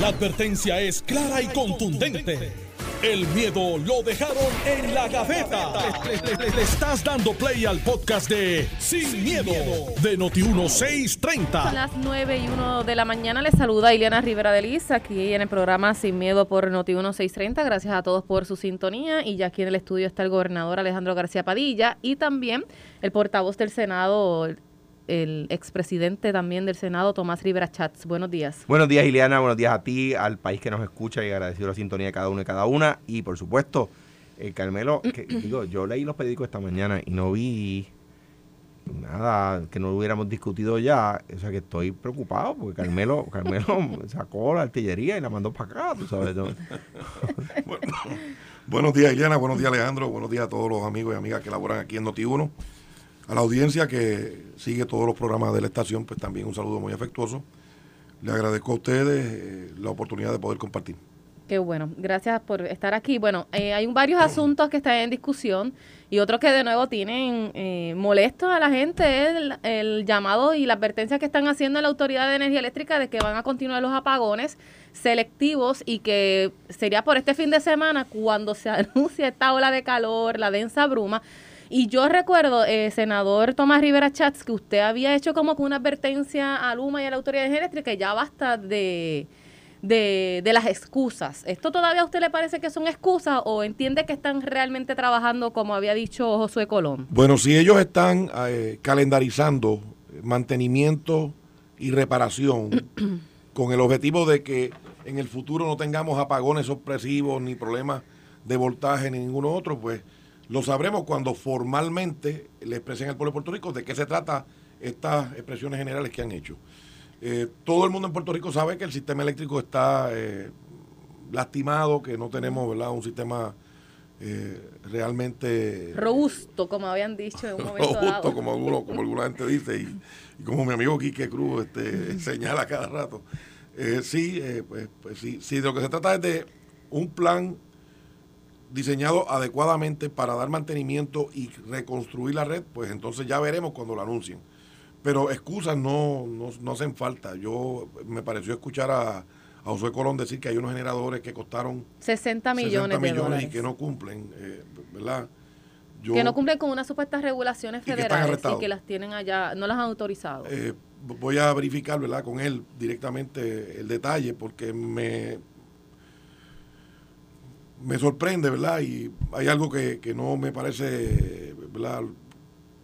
La advertencia es clara y contundente. El miedo lo dejaron en la gaveta. Le, estás dando play al podcast de Sin, miedo, de Noti1630. Son las 9 y 1 de la mañana. Les saluda Ileana Rivera de Liz aquí en el programa Sin Miedo por Noti1630. Gracias a todos por su sintonía. Y ya aquí en el estudio está el gobernador Alejandro García Padilla y también el portavoz del Senado, el expresidente también del Senado, Tomás Rivera Chats. Buenos días. Buenos días, Ileana. Buenos días a ti, al país que nos escucha y agradecido la sintonía de cada uno y cada una. Y por supuesto, el eh, Carmelo, que, digo, yo leí los periódicos esta mañana y no vi nada que no hubiéramos discutido ya. O sea que estoy preocupado porque Carmelo, Carmelo sacó la artillería y la mandó para acá, tú sabes. buenos días, Ileana. Buenos días, Alejandro. Buenos días a todos los amigos y amigas que laboran aquí en Noti1 a la audiencia que sigue todos los programas de la estación, pues también un saludo muy afectuoso. Le agradezco a ustedes eh, la oportunidad de poder compartir. Qué bueno, gracias por estar aquí. Bueno, eh, hay varios asuntos que están en discusión y otros que de nuevo tienen eh, molestos a la gente el, el, llamado y la advertencia que están haciendo la Autoridad de Energía Eléctrica de que van a continuar los apagones selectivos y que sería por este fin de semana cuando se anuncie esta ola de calor, la densa bruma, y yo recuerdo, eh, senador Tomás Rivera Chats, que usted había hecho como que una advertencia a Luma y a la Autoridad Eléctrica que ya basta de, de, las excusas. ¿Esto todavía a usted le parece que son excusas o entiende que están realmente trabajando como había dicho Josué Colón? Bueno, si ellos están eh, calendarizando mantenimiento y reparación con el objetivo de que en el futuro no tengamos apagones sorpresivos ni problemas de voltaje ni ninguno otro, pues lo sabremos cuando formalmente le expresen al pueblo de Puerto Rico de qué se trata estas expresiones generales que han hecho. Eh, todo el mundo en Puerto Rico sabe que el sistema eléctrico está eh, lastimado, que no tenemos ¿verdad? un sistema eh, realmente robusto, como habían dicho en un momento robusto, Como, como alguna gente dice, y, como mi amigo Quique Cruz este, señala cada rato. sí, pues, pues sí, sí, de lo que se trata es de un plan diseñado adecuadamente para dar mantenimiento y reconstruir la red, pues entonces ya veremos cuando lo anuncien. Pero excusas no, no, hacen falta. Yo me pareció escuchar a, a Josué Colón decir que hay unos generadores que costaron 60 millones, de dólares. y que no cumplen, eh, ¿verdad? que no cumplen con unas supuestas regulaciones federales y que, las tienen allá, no las han autorizado. Eh, voy a verificar, ¿verdad? Con él directamente el detalle porque me me sorprende, ¿verdad? Y hay algo que, no me parece, ¿verdad?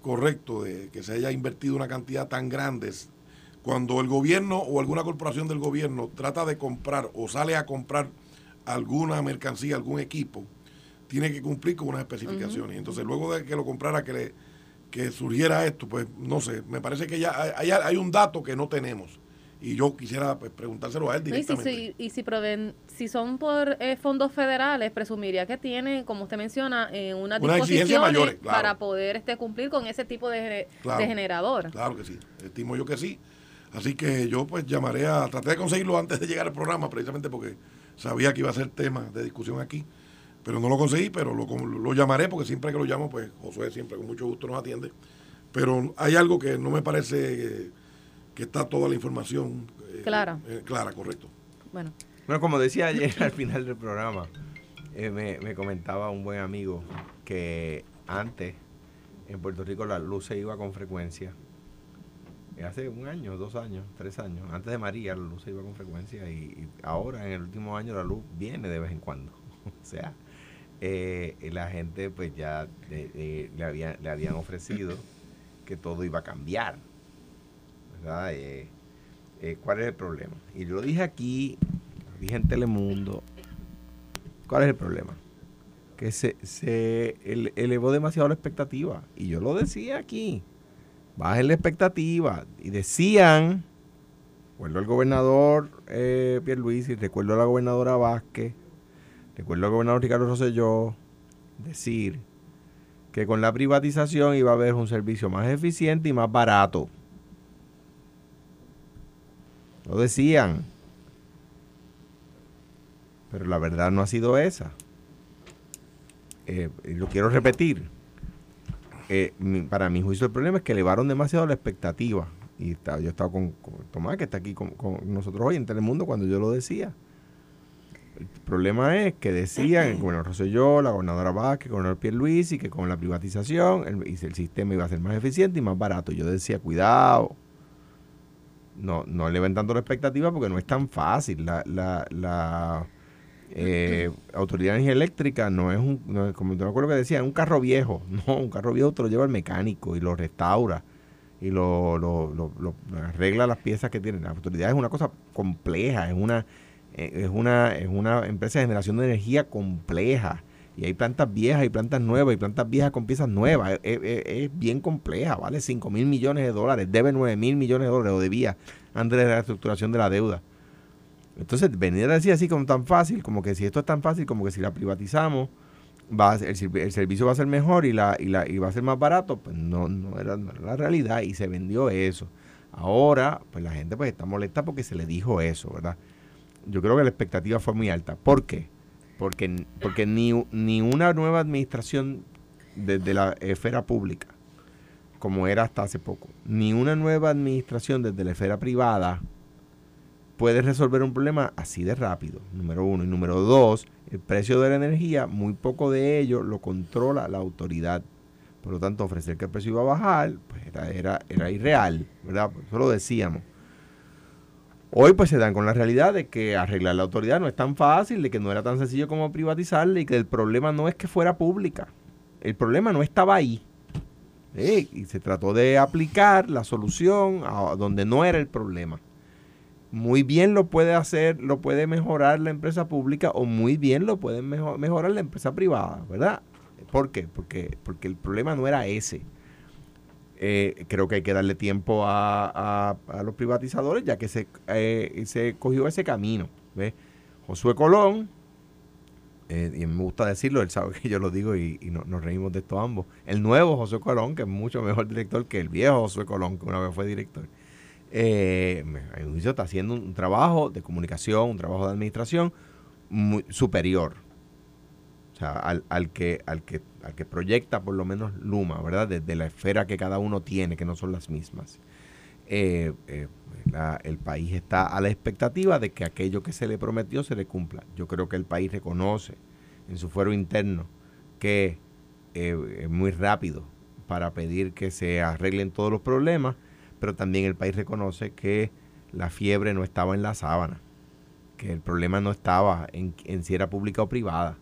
correcto de que se haya invertido una cantidad tan grande. Cuando el gobierno o alguna corporación del gobierno trata de comprar o sale a comprar alguna mercancía, algún equipo, tiene que cumplir con unas especificaciones. Entonces, luego de que lo comprara, que, le, que surgiera esto, pues no sé, me parece que ya hay, hay un dato que no tenemos y yo quisiera pues, preguntárselo a él directamente. Y si, si, si son por eh, fondos federales, presumiría que tiene, como usted menciona, eh, una, una disposiciones para poder este cumplir con ese tipo de, de generador. Claro que sí, estimo yo que sí. Así que yo pues llamaré a, traté de conseguirlo antes de llegar al programa, precisamente porque sabía que iba a ser tema de discusión aquí, pero no lo conseguí, pero lo, lo llamaré porque siempre que lo llamo, pues Josué siempre con mucho gusto nos atiende. Pero hay algo que no me parece que está toda la información eh, clara. Eh, clara, correcto. Bueno. Bueno, como decía ayer al final del programa, eh, me, comentaba un buen amigo que antes en Puerto Rico la luz se iba con frecuencia. Hace un año, dos años, tres años. Antes de María la luz se iba con frecuencia y, ahora en el último año la luz viene de vez en cuando. o sea, la gente pues ya le, le habían ofrecido que todo iba a cambiar eh, eh, ¿Cuál es el problema? Y lo dije aquí, lo dije en Telemundo. ¿Cuál es el problema? Que se, se elevó demasiado la expectativa. Y yo lo decía aquí. Bajen la expectativa. Y decían, recuerdo al gobernador eh, y recuerdo a la gobernadora Vázquez, recuerdo al gobernador Ricardo Rosselló, decir que con la privatización iba a haber un servicio más eficiente y más barato. Lo decían. Pero la verdad no ha sido esa. Eh, lo quiero repetir. Eh, para mi juicio el problema es que elevaron demasiado la expectativa y yo estaba con, con Tomás, que está aquí con, nosotros hoy en Telemundo, cuando yo lo decía. El problema es que decían el gobernador Rosselló, la gobernadora Vázquez, el gobernador Pierluisi, que con la privatización el sistema iba a ser más eficiente y más barato. Yo decía, cuidado, no, no eleven la expectativa porque no es tan fácil. La, la, la eh, Autoridad de Energía Eléctrica no es un, no es, acuerdo que decía, es un carro viejo. No, un carro viejo te lo lleva el mecánico y lo restaura y lo, lo, lo, lo arregla las piezas que tiene. La autoridad es una cosa compleja, es una, eh, es una, es una empresa de generación de energía compleja. Y hay plantas viejas, hay plantas nuevas, hay plantas viejas con piezas nuevas. Es, bien compleja, vale 5 mil millones de dólares, debe 9 mil millones de dólares, o debía antes de la reestructuración de la deuda. Entonces, venir a decir así como tan fácil, como que si esto es tan fácil, como que si la privatizamos, va a ser- el, servicio va a ser mejor y, la, y, la, y va a ser más barato, pues no, no, era, no era la realidad y se vendió eso. Ahora, pues la gente pues está molesta porque se le dijo eso, ¿verdad? Yo creo que la expectativa fue muy alta. ¿Por qué? Porque, porque ni, ni una nueva administración desde la esfera pública, como era hasta hace poco, ni una nueva administración desde la esfera privada puede resolver un problema así de rápido, número uno. Y número dos, el precio de la energía, muy poco de ello lo controla la autoridad. Por lo tanto, ofrecer que el precio iba a bajar, pues era, era, era irreal, ¿verdad? Eso lo decíamos. Hoy pues se dan con la realidad de que arreglar la autoridad no es tan fácil, de que no era tan sencillo como privatizarla y que el problema no es que fuera pública. El problema no estaba ahí. Y se trató de aplicar la solución a donde no era el problema. Muy bien lo puede hacer, lo puede mejorar la empresa pública o muy bien lo puede mejo- mejorar la empresa privada, ¿verdad? ¿Por qué? Porque, porque el problema no era ese. Eh, creo que hay que darle tiempo a, a- los privatizadores ya que se, eh, se cogió ese camino. ¿ves? Josué Colón, eh, y me gusta decirlo, él sabe que yo lo digo y, y no- nos reímos de esto ambos. El nuevo Josué Colón, que es mucho mejor director que el viejo Josué Colón, que una vez fue director. Eh, está haciendo un trabajo de comunicación, un trabajo de administración muy superior. Sea, al, al que, al, que, al que proyecta por lo menos Luma, ¿verdad? Desde la esfera que cada uno tiene, que no son las mismas. Eh, eh, el país está a la expectativa de que aquello que se le prometió se le cumpla. Yo creo que el país reconoce en su fuero interno que eh, es muy rápido para pedir que se arreglen todos los problemas, pero también el país reconoce que la fiebre no estaba en la sábana, que el problema no estaba en, en si era pública o privada.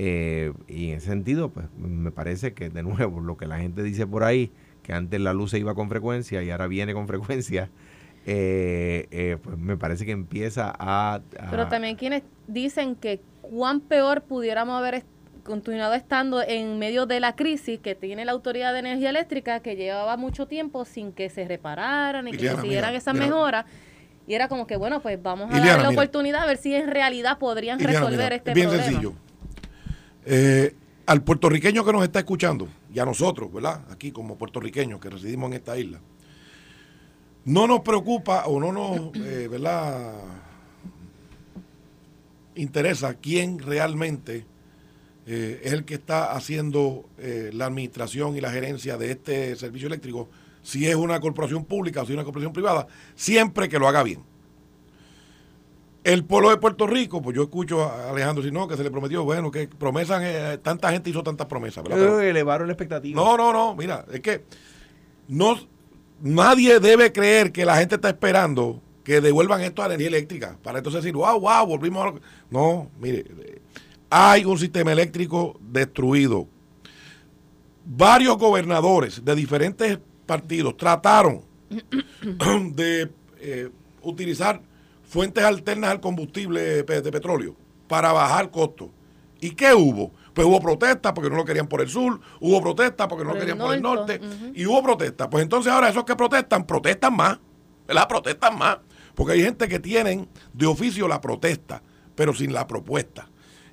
Eh, y en ese sentido, pues me parece que de nuevo lo que la gente dice por ahí, que antes la luz se iba con frecuencia y ahora viene con frecuencia, eh, eh, pues me parece que empieza a... a- Pero también quienes dicen que cuán peor pudiéramos haber est- continuado estando en medio de la crisis que tiene la Autoridad de Energía Eléctrica, que llevaba mucho tiempo sin que se repararan y que Liliana, se siguieran mira, esas mira. mejoras. Y era como que, bueno, pues vamos a Liliana, dar la mira. oportunidad a ver si en realidad podrían Liliana, resolver mira, este es bien problema. sencillo. Eh, al puertorriqueño que nos está escuchando, y a nosotros, ¿verdad? Aquí como puertorriqueños que residimos en esta isla, no nos preocupa o no nos, eh, ¿verdad? Interesa quién realmente eh, es el que está haciendo la administración y la gerencia de este servicio eléctrico, si es una corporación pública o si es una corporación privada, siempre que lo haga bien. El pueblo de Puerto Rico, pues yo escucho a Alejandro si no, que se le prometió, bueno, que promesas, eh, tanta gente hizo tantas promesas, ¿verdad? Pero- elevaron la expectativa. no, no, no, mira, es que no, nadie debe creer que la gente está esperando que devuelvan esto a la energía eléctrica, para entonces decir, wow, wow, volvimos a lo que-". No, mire, hay un sistema eléctrico destruido. Varios gobernadores de diferentes partidos trataron de eh, utilizar fuentes alternas al combustible pe- de petróleo para bajar costos. ¿Y qué hubo? Pues hubo protestas porque no lo querían por el sur, hubo protestas porque no Por lo querían por el norte, y hubo protestas. Pues entonces ahora esos que protestan, protestan más, ¿verdad? Protestan más, porque hay gente que tienen de oficio la protesta, pero sin la propuesta.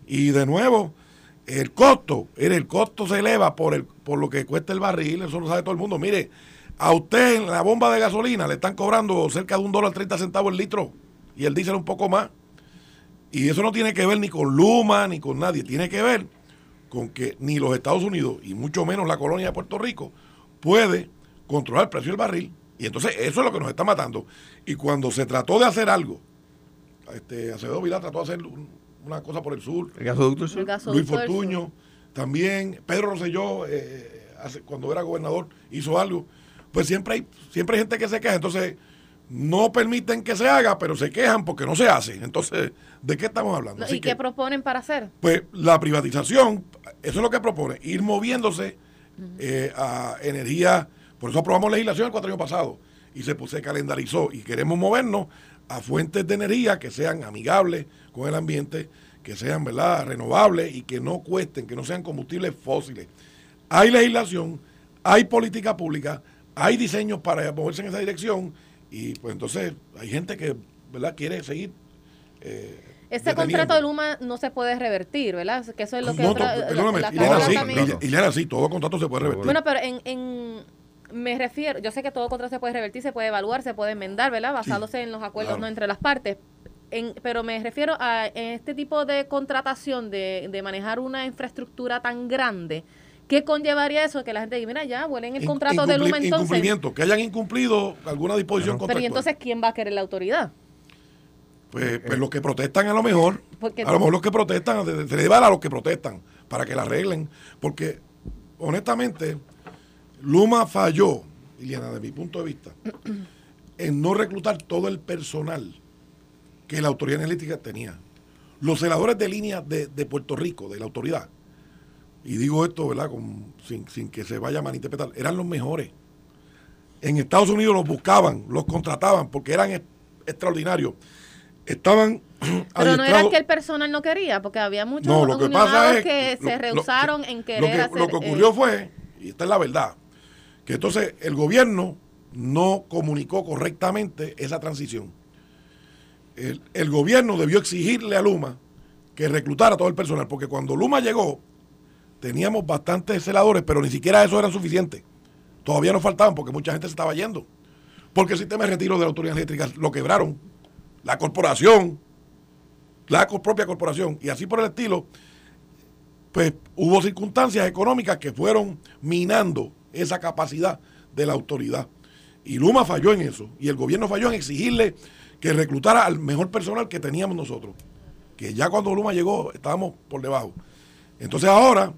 Y de nuevo, el costo, el costo se eleva por, el, por lo que cuesta el barril, eso lo sabe todo el mundo. Mire, a usted en la bomba de gasolina le están cobrando cerca de un dólar 30 centavos el litro y el diésel un poco más. Y eso no tiene que ver ni con Luma ni con nadie, tiene que ver con que ni los Estados Unidos y mucho menos la colonia de Puerto Rico puede controlar el precio del barril. Y entonces eso es lo que nos está matando. Y cuando se trató de hacer algo, este, Acevedo Vilá trató de hacer un- una cosa por el sur, El gasoducto El sur. gasoducto Luis Fortuño sur. también, Pedro Rosselló, eh, hace- cuando era gobernador, hizo algo. Pues siempre hay, siempre hay gente que se queja. Entonces, no permiten que se haga, pero se quejan porque no se hace. Entonces, ¿de qué estamos hablando? Así ¿Y que, qué proponen para hacer? pues la privatización, eso es lo que propone, ir moviéndose eh, a energía, por eso aprobamos legislación el cuatro años pasado y se, pues, se calendarizó y queremos movernos a fuentes de energía que sean amigables con el ambiente, que sean verdad renovables y que no cuesten, que no sean combustibles fósiles. Hay legislación, hay política pública, hay diseños para moverse en esa dirección y pues entonces hay gente que verdad quiere seguir. eh, Ese deteniendo. contrato de Luma no se puede revertir, ¿verdad? Que eso es lo que... No, otra- to- la- perdóname, la Ileana, Cámara sí, también- Ile- Ileana, sí, todo contrato se puede revertir. Bueno, pero en, en- me refiero, yo sé que todo contrato se puede revertir, se puede evaluar, se puede enmendar, ¿verdad? Basándose en los acuerdos claro. no entre las partes. En- pero me refiero a en este tipo de contratación de, de manejar una infraestructura tan grande. ¿Qué conllevaría eso? Que la gente diga, mira, ya, vuelen el contrato de incumpli- Luma entonces. Incumplimiento, que hayan incumplido alguna disposición Pero contractual. ¿y entonces quién va a querer la autoridad? Pues, pues los que protestan a lo mejor, Porque- a lo mejor los que protestan, se le va a los que protestan para que la arreglen. Porque, honestamente, Luma falló, Liliana, de mi punto de vista, en no reclutar todo el personal que la autoridad energética tenía. Los celadores de línea de, de Puerto Rico, de la autoridad, y digo esto, ¿verdad? Con- sin, sin que se vaya a malinterpretar, eran los mejores. En Estados Unidos los buscaban, los contrataban porque eran ex- extraordinarios. Estaban Pero no era que el personal no quería, porque había muchos No, lo que pasa es que lo- se lo- rehusaron en lo querer que, hacer... Lo que eh, ocurrió fue, y esta es la verdad, que entonces el gobierno no comunicó correctamente esa transición. El, el gobierno debió exigirle a Luma que reclutara todo el personal, porque cuando Luma llegó, teníamos bastantes celadores, pero ni siquiera eso era suficiente. Todavía nos faltaban porque mucha gente se estaba yendo. Porque el sistema de retiro de la autoridad eléctrica lo quebraron. La corporación, la propia corporación, y así por el estilo, pues hubo circunstancias económicas que fueron minando esa capacidad de la autoridad. Y Luma falló en eso. Y el gobierno falló en exigirle que reclutara al mejor personal que teníamos nosotros. Que ya cuando Luma llegó estábamos por debajo. Entonces ahora,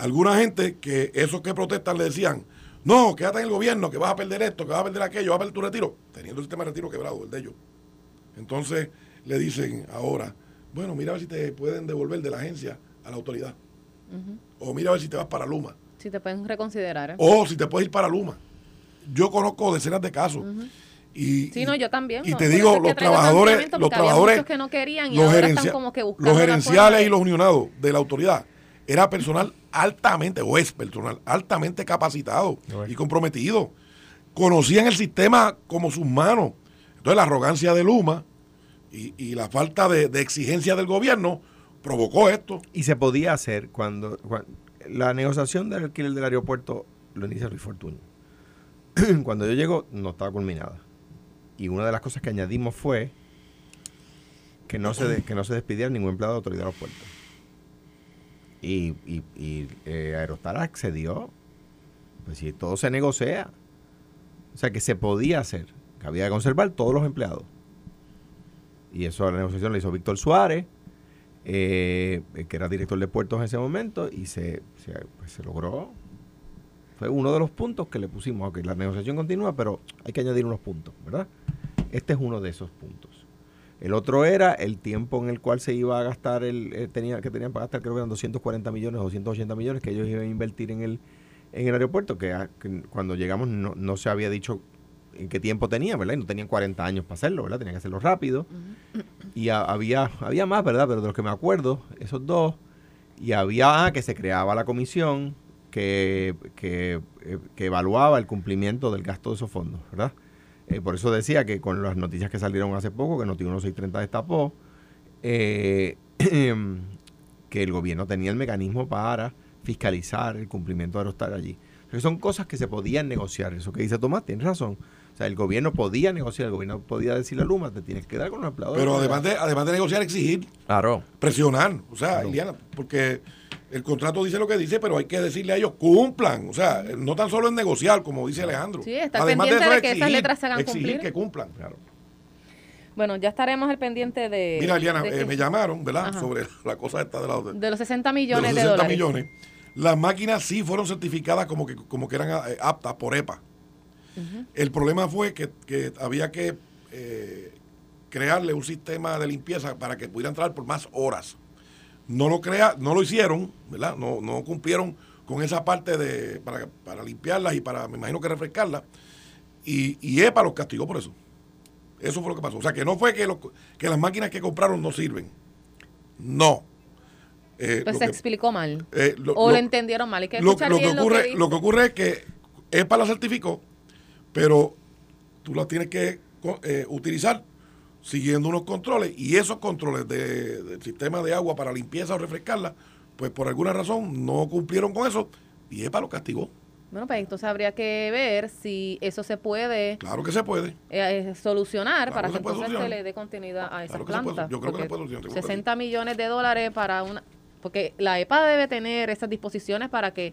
alguna gente que esos que protestan le decían, no, quédate en el gobierno, que vas a perder esto, que vas a perder aquello, vas a perder tu retiro, teniendo el sistema de retiro quebrado, el de ellos. Entonces le dicen ahora, bueno, mira a ver si te pueden devolver de la agencia a la autoridad. O mira a ver si te vas para Luma. Si te pueden reconsiderar. ¿eh? O si te puedes ir para Luma. Yo conozco decenas de casos. y, Sí, no, yo también. Y no, te digo, los trabajadores, los trabajadores, muchos que no querían y los, gerencia- como que gerenciales y los unionados de la autoridad era personal altamente, o es personal altamente capacitado y comprometido. Conocían el sistema como sus manos. Entonces la arrogancia de Luma y, y la falta de, de exigencia del gobierno provocó esto. Y se podía hacer cuando, cuan- la negociación del alquiler del aeropuerto lo inicia Luis Fortuño. cuando yo llego no estaba culminada. Y una de las cosas que añadimos fue que no se, de- que no se despidiera ningún empleado de autoridad de aeropuerto. Y, y, y eh, Aerostar accedió. Pues si todo se negocia. O sea que se podía hacer. Que había que conservar todos los empleados. Y eso la negociación la hizo Víctor Suárez eh, que era director de puertos en ese momento, y se, se, pues, se logró. Fue uno de los puntos que le pusimos. Ok, la negociación continúa, pero hay que añadir unos puntos, ¿verdad? Este es uno de esos puntos. El otro era el tiempo en el cual se iba a gastar, el eh, tenía que tenían para gastar, creo que eran 240 millones, 280 millones que ellos iban a invertir en el, en el aeropuerto, que, a- que cuando llegamos no, no se había dicho en qué tiempo tenía, ¿verdad? Y no tenían 40 años para hacerlo, ¿verdad? Tenían que hacerlo rápido. Y ha- había, había más, ¿verdad? Pero de los que me acuerdo, esos dos. Y había ah, que se creaba la comisión que, que, eh, que evaluaba el cumplimiento del gasto de esos fondos, ¿verdad? Eh, por eso decía que con las noticias que salieron hace poco, que Noti 1630 destapó, eh, que el gobierno tenía el mecanismo para fiscalizar el cumplimiento de Aerostar allí. O sea, son cosas que se podían negociar. Eso que dice Tomás, tiene razón. O sea, el gobierno podía negociar, el gobierno podía decirle a Luma, te tienes que quedar con los empleados. Pero además de, además de negociar, exigir, Claro. presionar. O sea, Iliana, porque El contrato dice lo que dice, pero hay que decirle a ellos, cumplan. O sea, no tan solo es negociar, como dice Alejandro. Sí, estar pendiente de que esas letras se hagan exigir cumplir. que cumplan. Bueno, ya estaremos al pendiente de... Mira, Eliana, de eh, me llamaron, ¿verdad? Ajá. Sobre la cosa esta de la... de de los 60 los millones de 60 dólares. millones. Las máquinas sí fueron certificadas como que, como que eran eh, aptas por EPA. El problema fue que, que había que eh, crearle un sistema de limpieza para que pudiera entrar por más horas. No lo crea, no lo hicieron, ¿verdad? No, no cumplieron con esa parte de para, para limpiarlas y para, me imagino que refrescarlas. Y, y EPA los castigó por eso. Eso fue lo que pasó. O sea, que no fue que, los- que las máquinas que compraron no sirven. No. Eh, Pues se que- explicó mal. eh, lo- o lo- lo entendieron mal. Hay que lo, que ocurre, lo que ocurre es que EPA la certificó, pero tú la tienes que eh, utilizar siguiendo unos controles y esos controles de- del sistema de agua para limpieza o refrescarla, pues por alguna razón no cumplieron con eso y EPA lo castigó. Bueno, pues entonces habría que ver si eso se puede Claro que se puede. eh, solucionar Claro para que se entonces se solucionar. le dé continuidad a esa Claro que se puede, planta. yo creo que se puede solucionar, seguro que 60 millones de dólares para una... Porque la EPA debe tener esas disposiciones para que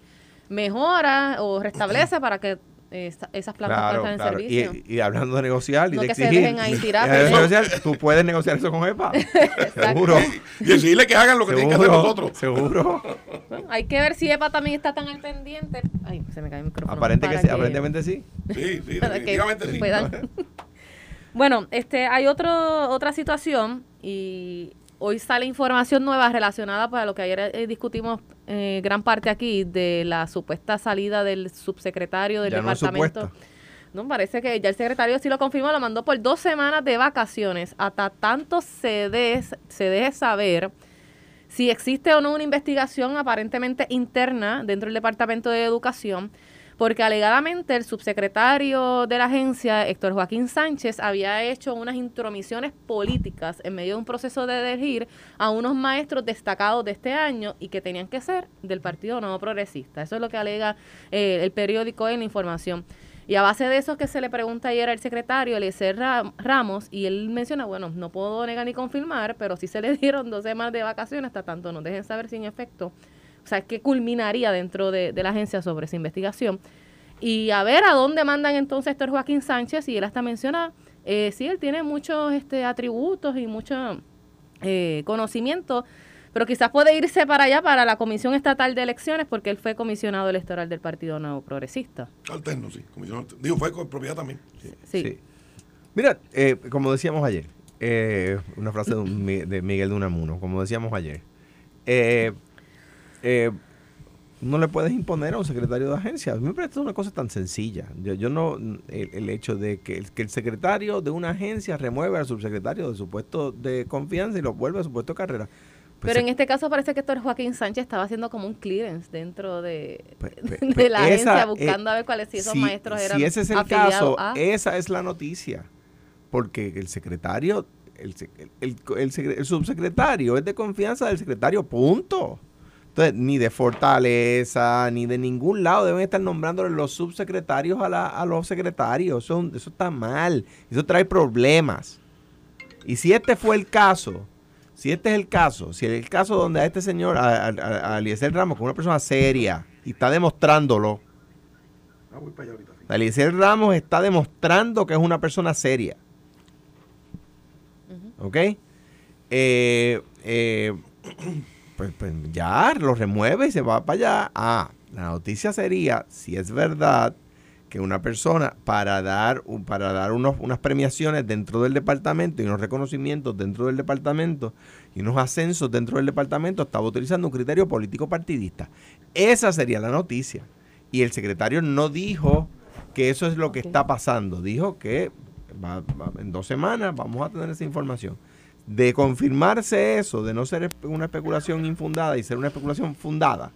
mejora o restablece para que esa- esas plantas Claro, claro. en servicio. Y, y hablando de negociar y No de que se exigir. dejen ahí tirar, y de pero- negociar, tú puedes negociar eso con EPA. Seguro. Y decirle que hagan lo que tienen que hacer Seguro. nosotros. Seguro. Bueno, hay que ver si EPA también está tan al pendiente. Ay, se me cae el micrófono. Aparente que sí, aparentemente sí. Sí, sí, definitivamente sí. puedan- bueno, este, hay otro, otra situación y hoy sale información nueva relacionada para lo que ayer eh, discutimos eh, gran parte aquí de la supuesta salida del subsecretario del Ya no departamento. supuesta. No, parece que ya el secretario sí lo confirmó, lo mandó por dos semanas de vacaciones. Hasta tanto se, des- se deje saber si existe o no una investigación aparentemente interna dentro del Departamento de Educación, porque alegadamente el subsecretario de la agencia, Héctor Joaquín Sánchez, había hecho unas intromisiones políticas en medio de un proceso de elegir a unos maestros destacados de este año y que tenían que ser del Partido Nuevo Progresista. Eso es lo que alega eh, el periódico en la información. Y a base de eso que se le pregunta ayer al secretario, Eliezer Ra- Ramos, y él menciona, bueno, no puedo negar ni confirmar, pero sí se le dieron dos semanas de vacaciones, hasta tanto nos dejen saber si en efecto, o sea, qué culminaría dentro de, de la agencia sobre esa investigación. Y a ver a dónde mandan entonces Héctor Joaquín Sánchez, y él hasta menciona, eh, sí, él tiene muchos este, atributos y mucho eh, conocimiento, pero quizás puede irse para allá, para la Comisión Estatal de Elecciones, porque él fue comisionado electoral del Partido Nuevo Progresista. Alterno, sí. Comisión alter- Digo, fue con propiedad también. Sí. Mira, eh, como decíamos ayer, eh, una frase de, un Mi- de Miguel de Unamuno, como decíamos ayer, eh, eh, no le puedes imponer a un secretario de agencia. A mí me parece una cosa tan sencilla. Yo, yo no, el, el hecho de que el, que el secretario de una agencia remueve al subsecretario de su puesto de confianza y lo vuelve a su puesto de carrera. Pues Pero en este caso parece que Héctor Joaquín Sánchez estaba haciendo como un clearance dentro de, Pues- pues- de la esa, agencia, eh, buscando a ver cuáles si esos si- maestros eran Si ese es el caso, a- esa es la noticia. Porque el secretario, el, el- el subsecretario es de confianza del secretario, punto. Entonces, ni de fortaleza, ni de ningún lado deben estar nombrándole los subsecretarios a, la- a los secretarios. Eso, eso está mal. Eso trae problemas. Y si este fue el caso, si este es el caso, si es el caso donde a este señor, a, a, a- a Eliezer Ramos, que es una persona seria y está demostrándolo, Ah, voy para allá ahorita. sí. Eliezer Ramos está demostrando que es una persona seria. ¿Ok? Eh, eh, pues, pues ya lo remueve y se va para allá. Ah, la noticia sería, si es verdad, que una persona para dar, para dar unos, unas premiaciones dentro del departamento y unos reconocimientos dentro del departamento y unos ascensos dentro del departamento estaba utilizando un criterio político partidista. Esa sería la noticia. Y el secretario no dijo que eso es lo que está pasando. Dijo que va- va- en dos semanas vamos a tener esa información. De confirmarse eso, de no ser una especulación infundada y ser una especulación fundada,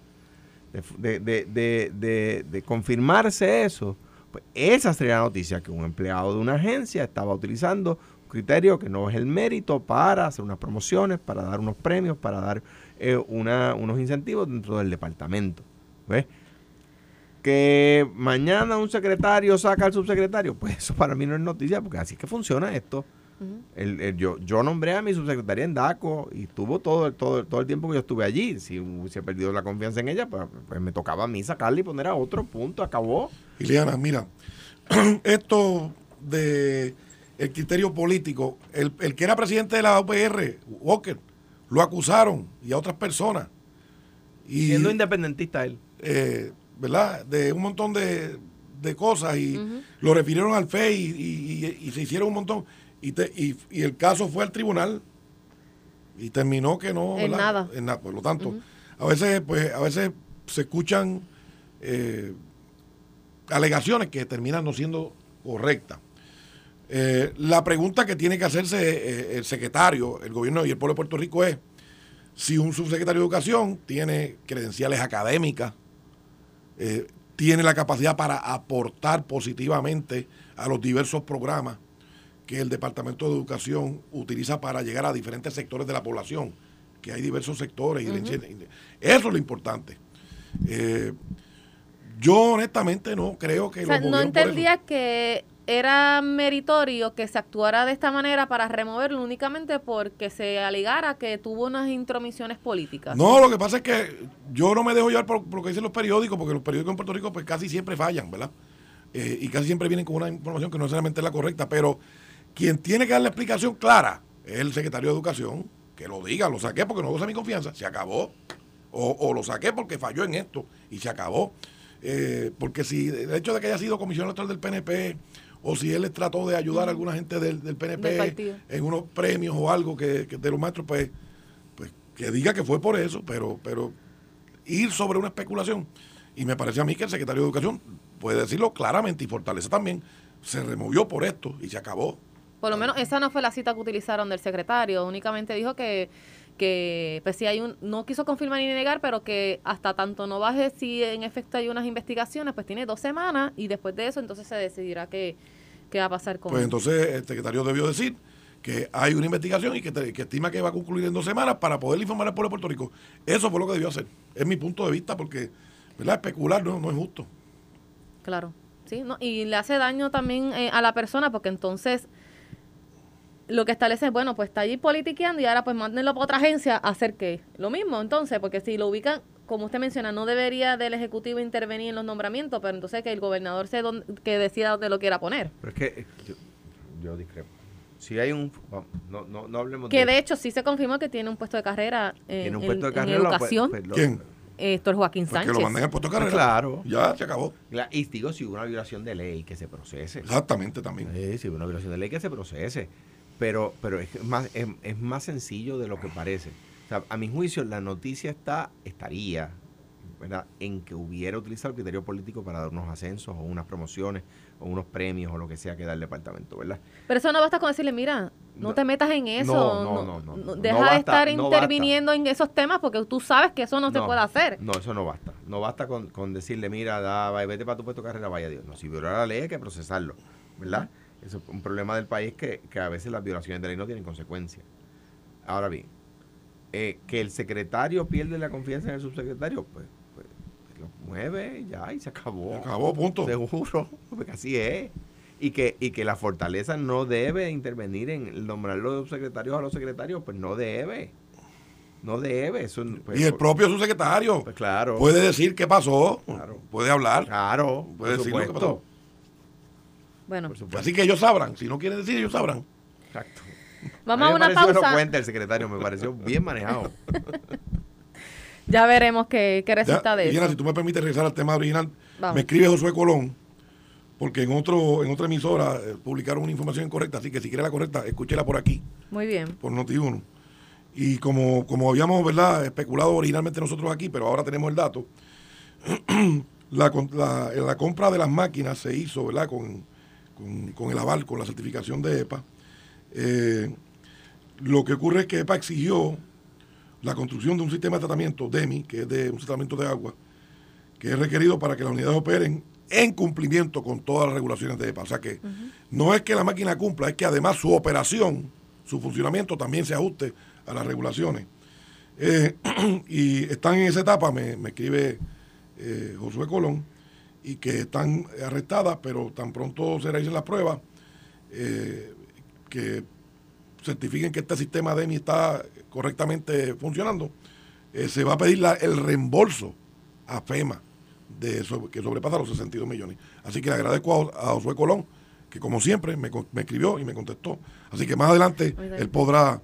de, fu- de- de- de- de- de confirmarse eso, pues esa sería la noticia, que un empleado de una agencia estaba utilizando un criterio que no es el mérito para hacer unas promociones, para dar unos premios, para dar eh, una- unos incentivos dentro del departamento. ¿Ves? Que mañana un secretario saca al subsecretario, pues eso para mí no es noticia, porque así es que funciona esto. El- el- yo, yo nombré a mi subsecretaria en DACO y estuvo todo, todo, todo el tiempo que yo estuve allí. Si hubiese perdido la confianza en ella, pues, pues me tocaba a mí sacarla y poner a otro punto, acabó. Ileana, mira, esto de el criterio político, el, el que era presidente de la UPR, Walker, lo acusaron y a otras personas. Y, Siendo independentista él. eh, ¿verdad? De un montón de, de cosas y lo refirieron al FEI y, y- y se hicieron un montón. Y, te- y, y el caso fue al tribunal y terminó que no. En nada. En nada. Por lo tanto, a veces, pues, a veces se escuchan eh, alegaciones que terminan no siendo correctas. Eh, la pregunta que tiene que hacerse eh, el secretario, el gobierno y el pueblo de Puerto Rico es si un subsecretario de Educación tiene credenciales académicas, eh, tiene la capacidad para aportar positivamente a los diversos programas que el Departamento de Educación utiliza para llegar a diferentes sectores de la población, que hay diversos sectores. y de- Eso es lo importante. Eh, yo honestamente no creo que O sea, no entendía que era meritorio que se actuara de esta manera para removerlo únicamente porque se alegara que tuvo unas intromisiones políticas. No, lo que pasa es que yo no me dejo llevar por, por lo que dicen los periódicos, porque los periódicos en Puerto Rico pues casi siempre fallan, ¿verdad? Eh, y casi siempre vienen con una información que no necesariamente es la correcta, pero quien tiene que dar la explicación clara es el secretario de Educación, que lo diga, lo saqué porque no goza mi confianza, se acabó. O, o lo saqué porque falló en esto y se acabó. Eh, porque si el hecho de que haya sido comisionado electoral del PNP o si él trató de ayudar a alguna gente del, del PNP Del en unos premios o algo que, que de los maestros, pues, pues que diga que fue por eso, pero, pero ir sobre una especulación. Y me parece a mí que el secretario de Educación puede decirlo claramente y Fortaleza también se removió por esto y se acabó. Por lo menos esa no fue la cita que utilizaron del secretario, únicamente dijo que que pues si hay un no quiso confirmar ni negar, pero que hasta tanto no baje si en efecto hay unas investigaciones, pues tiene dos semanas y después de eso entonces se decidirá qué, qué va a pasar con Pues entonces el secretario debió decir que hay una investigación y que, te- que estima que va a concluir en dos semanas para poder informar al pueblo de Puerto Rico. Eso fue lo que debió hacer. Es mi punto de vista porque ¿verdad? especular no, no es justo. Claro, sí, ¿no? y le hace daño también eh, a la persona porque entonces lo que establece es, bueno, pues está allí politiqueando y ahora pues mándenlo para otra agencia a hacer qué. Lo mismo, entonces, porque si lo ubican, como usted menciona, no debería del Ejecutivo intervenir en los nombramientos, pero entonces que el gobernador se don- que decida dónde lo quiera poner. Pero es que eh, yo, yo discrepo. Si hay un... vamos, No, no, no hablemos Que de... de hecho sí se confirmó que tiene un puesto de carrera eh, Tiene un en, puesto de en carrera. pues, educación, pues, lo- ¿Quién? Héctor Joaquín Pues que Sánchez. lo manden al puesto de carrera. Claro. Ya se acabó. Y digo, si hubo una violación de ley, que se procese. Exactamente también. Sí, si hubo una violación de ley, que se procese. Pero, pero es, más, es, es más sencillo de lo que parece. O sea, a mi juicio, la noticia está estaría ¿verdad? en que hubiera utilizado el criterio político para dar unos ascensos o unas promociones o unos premios o lo que sea que da el departamento, ¿verdad? Pero eso no basta con decirle, mira, no, No. te metas en eso. No, no, no, no, deja de estar interviniendo en esos temas porque tú sabes que eso no, se puede hacer. No, eso no basta. No basta con, con decirle, mira, da, vete para tu puesto de carrera, vaya Dios. No, si viola la ley hay que procesarlo, ¿verdad? Es un problema del país que, que a veces las violaciones de ley no tienen consecuencias. Ahora bien, eh, que el secretario pierde la confianza en el subsecretario, pues, pues, pues lo mueve ya y se acabó. Se acabó, punto. Seguro, porque así es. Y que, y que la fortaleza no debe intervenir en nombrar los subsecretarios a los secretarios, pues no debe. No debe. Eso, pues, y el propio subsecretario pues claro. puede decir qué pasó, Claro. puede hablar, Claro. puede decir lo que pasó. Bueno. Así que ellos sabrán. Si no quieren decir, ellos sabrán. Exacto. vamos a una pausa. elocuente el secretario, me pareció bien manejado. Ya veremos qué, qué Ya, resulta de Liliana, eso. si tú me permites regresar al tema original, Vamos. me escribe Josué Colón, porque en otro en otra emisora eh, publicaron una información incorrecta, así que si quiere la correcta, escúchela por aquí, Muy bien. por Noti1. Y como, como habíamos ¿verdad? especulado originalmente nosotros aquí, pero ahora tenemos el dato, la, la compra de las máquinas se hizo ¿verdad? Con, con, con el aval, con la certificación de EPA. Eh, lo que ocurre es que EPA exigió la construcción de un sistema de tratamiento, DEMI, que es de un tratamiento de agua, que es requerido para que las unidades operen en cumplimiento con todas las regulaciones de EPA. O sea que no es que la máquina cumpla, es que además su operación, su funcionamiento también se ajuste a las regulaciones. Eh, y están en esa etapa, me, me escribe eh, Josué Colón, y que están arrestadas, pero tan pronto se realicen las pruebas, eh, que certifiquen que este sistema de EMI está correctamente funcionando, eh, se va a pedir la- el reembolso a FEMA de eso, que sobrepasa los 62 millones. Así que le agradezco a, a Josué Colón, que como siempre me, escribió y me contestó. Así que más adelante él podrá,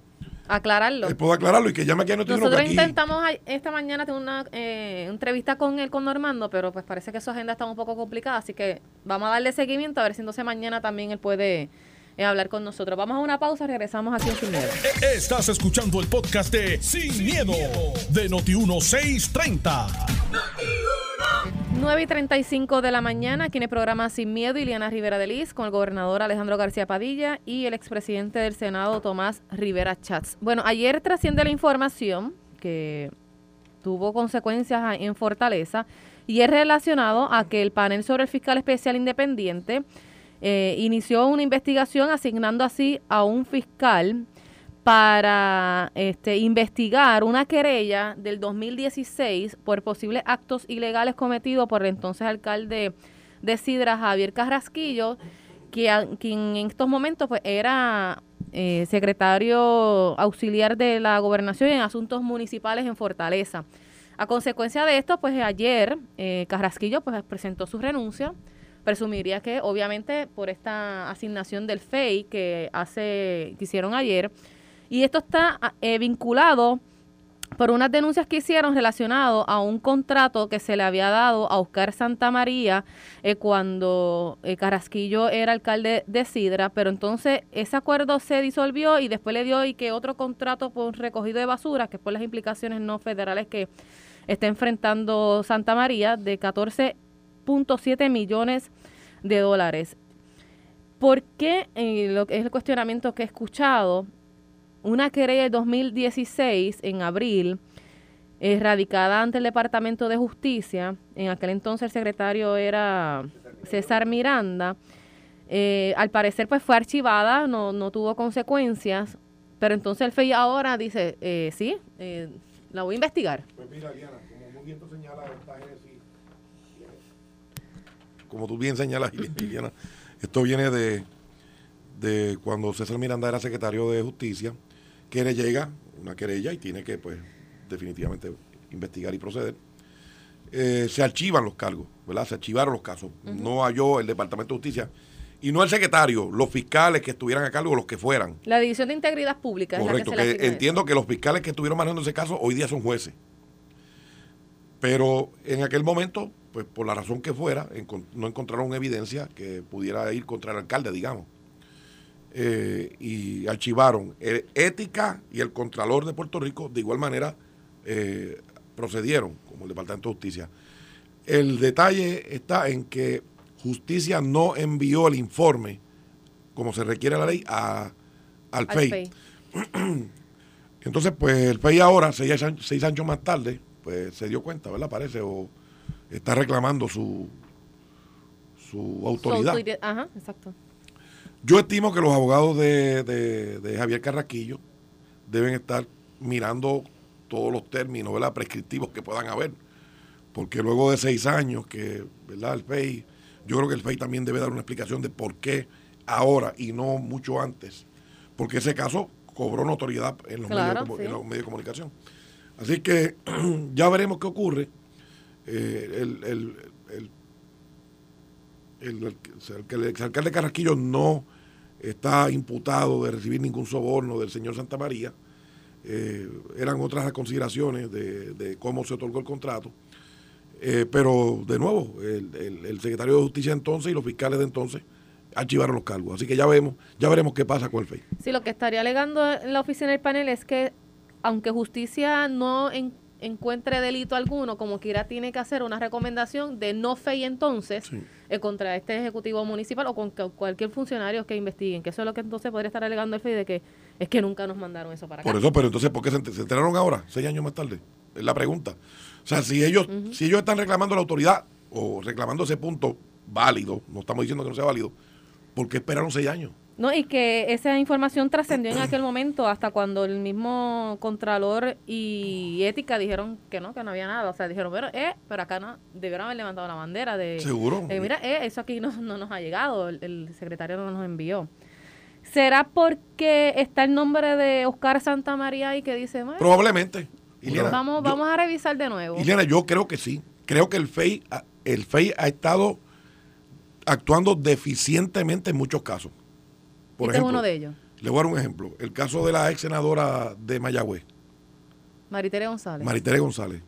Aclararlo. él podrá aclararlo y que llame aquí a Noti1 Nosotros aquí- intentamos esta mañana tener una eh, entrevista con él, con Normando, pero pues parece que su agenda está un poco complicada, así que vamos a darle seguimiento a ver si entonces mañana también él puede eh, hablar con nosotros. Vamos a una pausa, regresamos aquí en Sin Miedo. E- Estás escuchando el podcast de Sin, miedo, de Noti1630. 9 y 35 de la mañana, aquí en el programa Sin Miedo, Iliana Rivera de Liz, con el gobernador Alejandro García Padilla y el expresidente del Senado, Tomás Rivera Chats. Bueno, ayer trasciende la información que tuvo consecuencias en Fortaleza y es relacionado a que el panel sobre el fiscal especial independiente eh, inició una investigación asignando así a un fiscal para este, investigar una querella del 2016 por posibles actos ilegales cometidos por el entonces alcalde de Sidra, Javier Carrasquillo, quien en estos momentos pues, era eh, secretario auxiliar de la gobernación en asuntos municipales en Fortaleza. A consecuencia de esto, pues ayer eh, Carrasquillo pues, presentó su renuncia. Presumiría que obviamente por esta asignación del FEI que hace que hicieron ayer y esto está ah, eh, vinculado por unas denuncias que hicieron relacionado a un contrato que se le había dado a Oscar Santa María eh, cuando eh, Carrasquillo era alcalde de Sidra, pero entonces ese acuerdo se disolvió y después le dio y que otro contrato por recogido de basura, que es por las implicaciones no federales que está enfrentando Santa María, de 14.7 millones de dólares. ¿Por qué, eh, lo es el cuestionamiento que he escuchado, una querella de 2016, en abril, eh, radicada ante el Departamento de Justicia, en aquel entonces el secretario era César Miranda, eh, al parecer pues fue archivada, no, no tuvo consecuencias, pero entonces el FEI ahora dice, eh, sí, eh, la voy a investigar. Pues mira, Diana, como muy bien tú señalas, Génesis, como tú bien señalas, Diana, esto viene de, de cuando César Miranda era secretario de Justicia, que le llega una querella y tiene que, pues, definitivamente investigar y proceder. Eh, se archivan los cargos, ¿verdad? Se archivaron los casos. No halló el Departamento de Justicia y no el secretario, los fiscales que estuvieran a cargo, los que fueran. La División de Integridad Pública Correcto, es la que se que asigna entiendo que los fiscales que estuvieron manejando ese caso hoy día son jueces. Pero en aquel momento, pues por la razón que fuera, no encontraron evidencia que pudiera ir contra el alcalde, digamos. Eh, y archivaron. Eh, Ética y el Contralor de Puerto Rico, de igual manera, eh, procedieron, como el Departamento de Justicia. El detalle está en que Justicia no envió el informe, como se requiere la ley, a, al, al FEI. FEI. Entonces, pues el FEI ahora, seis, años- seis años más tarde, pues se dio cuenta, ¿verdad? Parece, o está reclamando su, su autoridad. Su autoridad- Ajá, exacto. Yo estimo que los abogados de, de- de Javier Carraquillo deben estar mirando todos los términos, ¿verdad? Prescriptivos que puedan haber. Porque luego de seis años que, ¿verdad? El FEI, yo creo que el FEI también debe dar una explicación de por qué ahora y no mucho antes. Porque ese caso cobró notoriedad en los, Claro, medios, de sí. en los medios de comunicación. Así que ya veremos qué ocurre. Eh, el, el- el- el- el- exalcalde Carrasquillo no está imputado de recibir ningún soborno del señor Santa María. Eh, eran otras las consideraciones de, de cómo se otorgó el contrato. Eh, pero, de nuevo, el, el- secretario de Justicia entonces y los fiscales de entonces archivaron los cargos. Así que ya vemos, ya veremos qué pasa con el FEI. Sí, lo que estaría alegando la oficina del panel es que, aunque justicia no encuentre delito alguno, como quiera tiene que hacer una recomendación de no fe y entonces Sí. eh, contra este ejecutivo municipal o con cualquier funcionario que investiguen, que eso es lo que entonces podría estar alegando el FEI de que es que nunca nos mandaron eso para acá. Por eso, pero entonces, ¿por qué se enteraron ahora, seis años más tarde? Es la pregunta. O sea, si ellos, si ellos están reclamando la autoridad o reclamando ese punto válido, no estamos diciendo que no sea válido, ¿por qué esperaron seis años? No, y que esa información trascendió en aquel momento hasta cuando el mismo Contralor y Ética dijeron que no, que no había nada. O sea, dijeron, pero, eh, pero acá no, debieron haber levantado la bandera de... Seguro. Eh, mira, eh, eso aquí no, no nos ha llegado, el, el secretario no nos envió. ¿Será porque está el nombre de Oscar Santa María y que dice, bueno, Probablemente. Vamos, yo- vamos a revisar de nuevo? Ileana, yo creo que sí. Creo que el FEI, el FEI ha estado actuando deficientemente en muchos casos. Por este es ejemplo, uno de ellos, le voy a dar un ejemplo. El caso de la ex senadora de Mayagüez, Maritere González. Maritere González.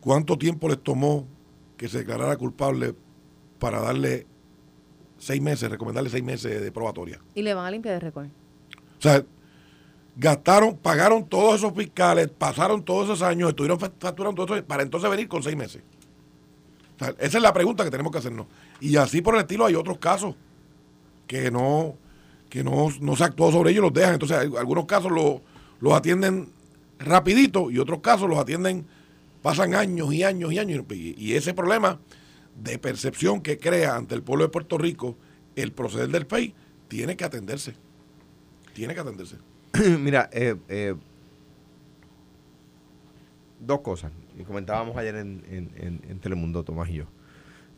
¿Cuánto tiempo les tomó que se declarara culpable para darle seis meses, recomendarle seis meses de probatoria? y le van a limpiar de récord. O sea, gastaron, pagaron todos esos fiscales, pasaron todos esos años, estuvieron fa- facturando todo eso para entonces venir con seis meses. O sea, esa es la pregunta que tenemos que hacernos. Y así por el estilo hay otros casos que no que no, no se actuó sobre ellos, los dejan. Entonces, algunos casos lo- los atienden rapidito y otros casos los atienden, pasan años y años y años. Y, ese problema de percepción que crea ante el pueblo de Puerto Rico el proceder del FEI tiene que atenderse. Tiene que atenderse. Mira, eh, eh, dos cosas. Y comentábamos ayer en, en- en- en Telemundo, Tomás y yo.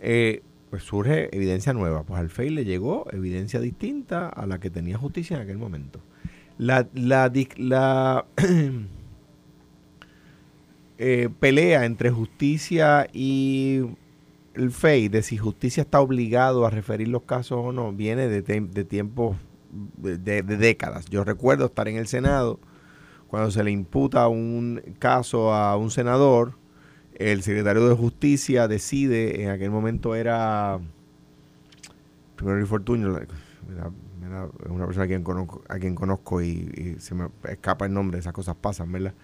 Eh, pues surge evidencia nueva. Pues al FEI le llegó evidencia distinta a la que tenía justicia en aquel momento. La, la, la eh, pelea entre justicia y el FEI de si justicia está obligado a referir los casos o no viene de, de tiempos de- de décadas. Yo recuerdo estar en el Senado cuando se le imputa un caso a un senador, el secretario de Justicia decide, en aquel momento era primero Luis Fortuño, es una persona a quien conozco, a quien conozco y, y se me escapa el nombre, esas cosas pasan, ¿verdad?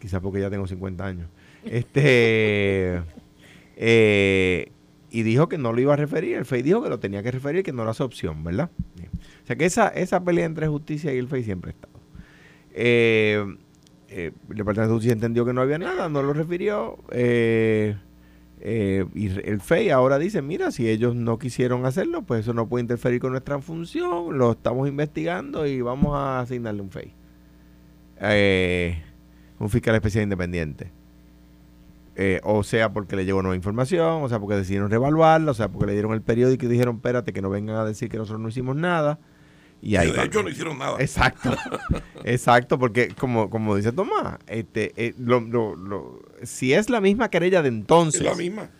Quizás porque ya tengo 50 años. Este eh, y dijo que no lo iba a referir, el FEI dijo que lo tenía que referir, que no era su opción, ¿verdad? O sea que esa, esa pelea entre justicia y el FEI siempre ha estado. Eh, eh, el Departamento de Justicia entendió que no había nada, no lo refirió. eh, eh, y el FEI ahora dice, mira, si ellos no quisieron hacerlo, pues eso no puede interferir con nuestra función, lo estamos investigando y vamos a asignarle un FEI. Eh, un fiscal especial independiente. Eh, o sea porque le llegó nueva información, o sea porque decidieron revaluarla, o sea porque le dieron el periódico y dijeron, espérate, que no vengan a decir que nosotros no hicimos nada. Y ahí de va. hecho, no hicieron nada. Exacto, exacto, porque como, como dice Tomás, este, eh, lo- lo- lo- si es la misma querella de entonces, es la misma.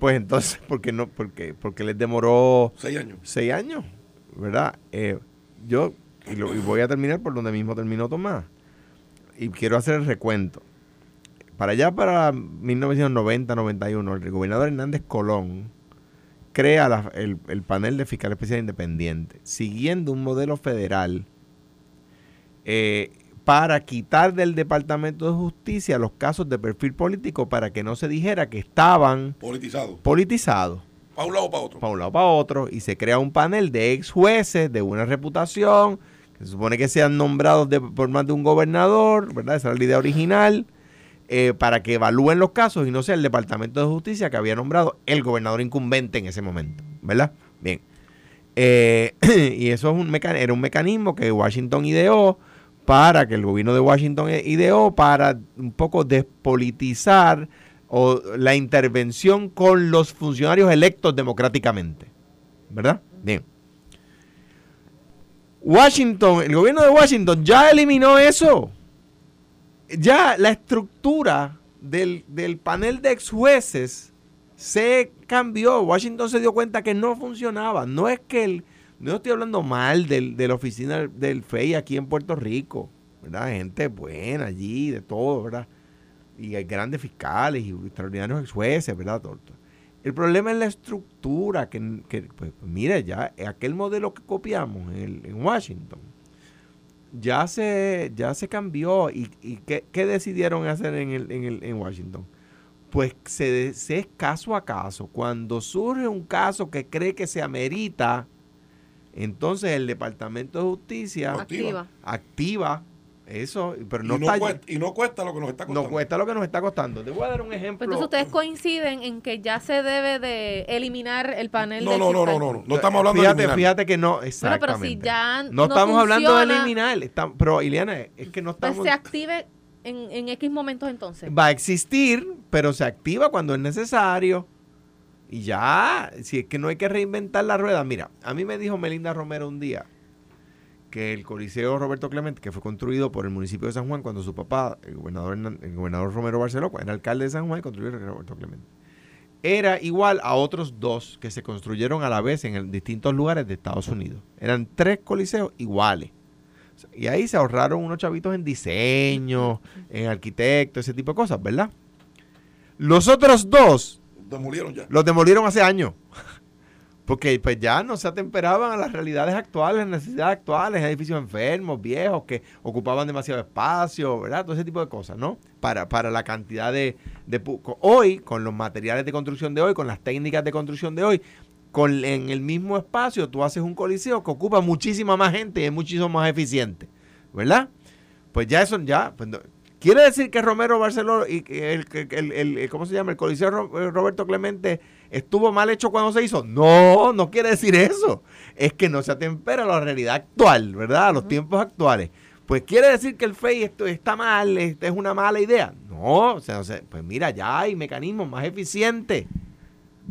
pues entonces, ¿por qué no? Porque, porque les demoró Seis años. seis años, ¿verdad? Eh, yo, y, lo- y voy a terminar por donde mismo terminó Tomás, y quiero hacer el recuento. Para allá, para 1990-91, el gobernador Hernández Colón crea la- el, el panel de fiscal especial independiente, siguiendo un modelo federal eh, para quitar del Departamento de Justicia los casos de perfil político para que no se dijera que estaban Politizado. politizados Para un lado o para otro. para un lado para otro y se crea un panel de ex jueces de buena reputación que se supone que sean nombrados de- por más de un gobernador, ¿verdad? Esa era la idea original, eh, para que evalúen los casos y no sea el Departamento de Justicia que había nombrado el gobernador incumbente en ese momento, ¿verdad? Bien. Eh, y eso es un era un mecanismo que Washington ideó para que el gobierno de Washington eh, ideó para un poco despolitizar o la intervención con los funcionarios electos democráticamente. ¿Verdad? Bien. Washington, el gobierno de Washington ya eliminó eso. Ya la estructura del, del panel de ex jueces se cambió. Washington se dio cuenta que no funcionaba. No es que el, no estoy hablando mal del, de la oficina del FEI aquí en Puerto Rico, ¿verdad? Gente buena allí, de todo, ¿verdad? Y hay grandes fiscales y extraordinarios ex jueces, ¿verdad? Todo. El problema es la estructura, que, que, pues, mira, ya aquel modelo que copiamos en Washington, ya se, ya se cambió. ¿Y, y qué, qué decidieron hacer en, el, en, el, en Washington? Pues se, es caso a caso. Cuando surge un caso que cree que se amerita, entonces el Departamento de Justicia Activa. activa eso, pero no, y, no está cuesta, y no cuesta lo que nos está costando. no cuesta lo que nos está costando. Te voy a dar un ejemplo. Pues entonces ustedes coinciden en que ya se debe de eliminar el panel No, del no, no, no, no, no. No estamos hablando fíjate, de eliminar. Fíjate que no, Bueno, exactamente. pero si ya no, no estamos hablando de eliminar, está- pero Ileana, es que no Pues estamos... se active en, en X momentos entonces. va a existir, pero se activa cuando es necesario. Y ya, si es que no hay que reinventar la rueda. Mira, a mí me dijo Melinda Romero un día, que el Coliseo Roberto Clemente, que fue construido por el municipio de San Juan cuando su papá, el gobernador, el gobernador Romero Barceló, era alcalde de San Juan, construyó el Roberto Clemente. Era igual a otros dos que se construyeron a la vez en distintos lugares de Estados Unidos. Eran tres coliseos iguales. Y ahí se ahorraron unos chavitos en diseño, en arquitecto, ese tipo de cosas, ¿verdad? Los otros dos demolieron ya. los demolieron hace años. Porque pues ya no se atemperaban a las realidades actuales, necesidades actuales, edificios enfermos, viejos, que ocupaban demasiado espacio, ¿verdad? Todo ese tipo de cosas, ¿no? Para, para la cantidad de, de... Hoy, con los materiales de construcción de hoy, con las técnicas de construcción de hoy, con, en el mismo espacio tú haces un coliseo que ocupa muchísima más gente y es muchísimo más eficiente, ¿verdad? Pues ya eso, ya, pues, quiere decir que Romero Barceló y el, el, el, ¿cómo se llama? El coliseo Roberto Clemente ¿Estuvo mal hecho cuando se hizo? No, no quiere decir eso. Es que no se atempera a la realidad actual, ¿verdad? A los tiempos actuales. Pues quiere decir que el FEI esto está mal, esta es una mala idea. No, o sea, pues mira, ya hay mecanismos más eficientes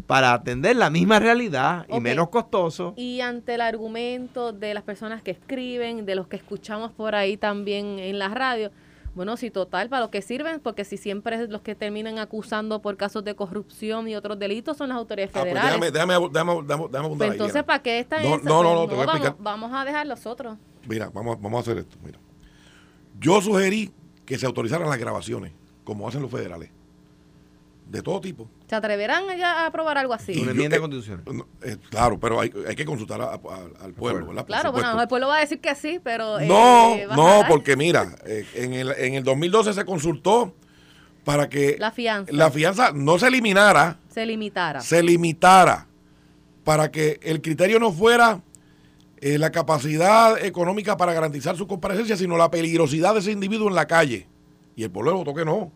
para atender la misma realidad y menos costoso. Y ante el argumento de las personas que escriben, de los que escuchamos por ahí también en la radio, bueno, sí, total, para lo que sirven, porque si siempre los que terminan acusando por casos de corrupción y otros delitos son las autoridades ah, pues federales. déjame, déjame, déjame, déjame pues entonces, ¿para qué están no, no, no, no, te voy a explicar. Vamos, a dejar los otros. Mira, vamos, vamos a hacer esto. Mira, yo sugerí que se autorizaran las grabaciones, como hacen los federales de todo tipo. ¿Se atreverán ya a aprobar algo así? Una enmienda de constitución. Eh, claro, pero hay, hay que consultar al pueblo, ¿verdad? Claro, bueno, el pueblo va a decir que sí, pero... Eh, no, no, porque mira, eh, en, el, en el 2012 se consultó para que... La fianza. La fianza no se eliminara. Se limitara. Se limitara. Para que el criterio no fuera la capacidad económica para garantizar su comparecencia, sino la peligrosidad de ese individuo en la calle. Y el pueblo votó que no.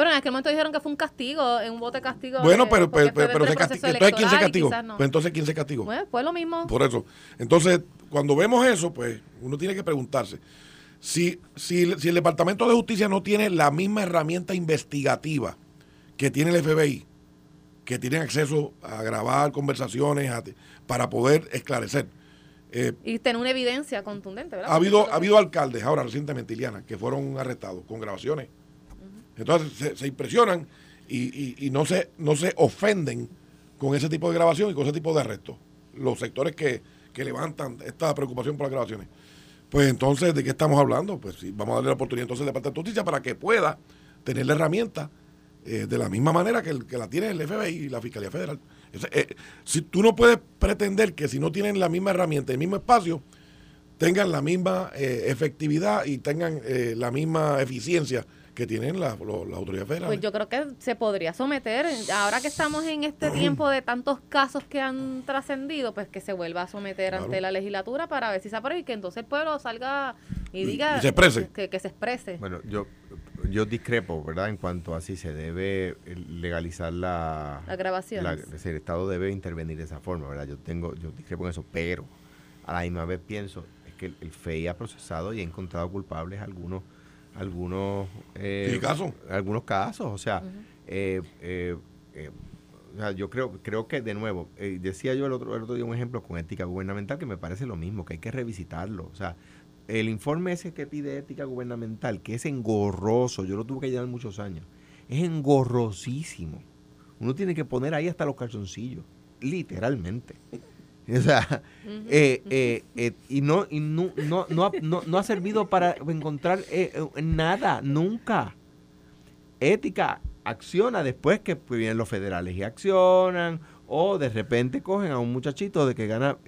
Pero en aquel momento dijeron que fue un castigo, en un voto de castigo. Bueno, pero, pero, pero, se. Entonces, ¿quién se castigó? Pues entonces, ¿quién se castigó? Fue lo mismo. Por eso. Entonces, cuando vemos eso, pues uno tiene que preguntarse. Si, si, si el Departamento de Justicia no tiene la misma herramienta investigativa que tiene el FBI, que tiene acceso a grabar conversaciones para poder esclarecer. Eh, y tener una evidencia contundente, ¿verdad? Ha habido, ha habido alcaldes ahora recientemente, Iliana, que fueron arrestados con grabaciones entonces se, impresionan y, no, se, no se ofenden con ese tipo de grabación y con ese tipo de arrestos. Los sectores que, levantan esta preocupación por las grabaciones. Pues entonces, ¿de qué estamos hablando? Pues sí, vamos a darle la oportunidad entonces al Departamento de Justicia para que pueda tener la herramienta eh, de la misma manera que, que, la tiene el FBI y la Fiscalía Federal. Eh, si tú no puedes pretender que si no tienen la misma herramienta, el mismo espacio, tengan la misma eh, efectividad y tengan la misma eficiencia que tienen las la, autoridades federales. Pues yo creo que se podría someter, ahora que estamos en este tiempo de tantos casos que han trascendido, pues que se vuelva a someter ante la legislatura para ver si se aprueba y que entonces el pueblo salga y diga se exprese. Que, se exprese. Bueno, yo yo discrepo, ¿verdad? En cuanto a si se debe legalizar la, la grabación. el Estado debe intervenir de esa forma, ¿verdad? Yo tengo yo discrepo en eso, pero a la misma vez pienso es que el, el FEI ha procesado y ha encontrado culpables algunos algunos eh, casos? algunos casos o sea eh, eh, eh, o sea, yo creo creo que de nuevo decía yo el otro el otro día un ejemplo con ética gubernamental que me parece lo mismo que hay que revisitarlo o sea el informe ese que pide ética gubernamental que es engorroso yo lo tuve que llevar muchos años es engorrosísimo. Uno tiene que poner ahí hasta los calzoncillos literalmente O sea, eh, eh, eh, y, no, y no, no, no, no, ha servido para encontrar nada, nunca. Ética acciona después que vienen los federales y accionan, o de repente cogen a un muchachito de que gana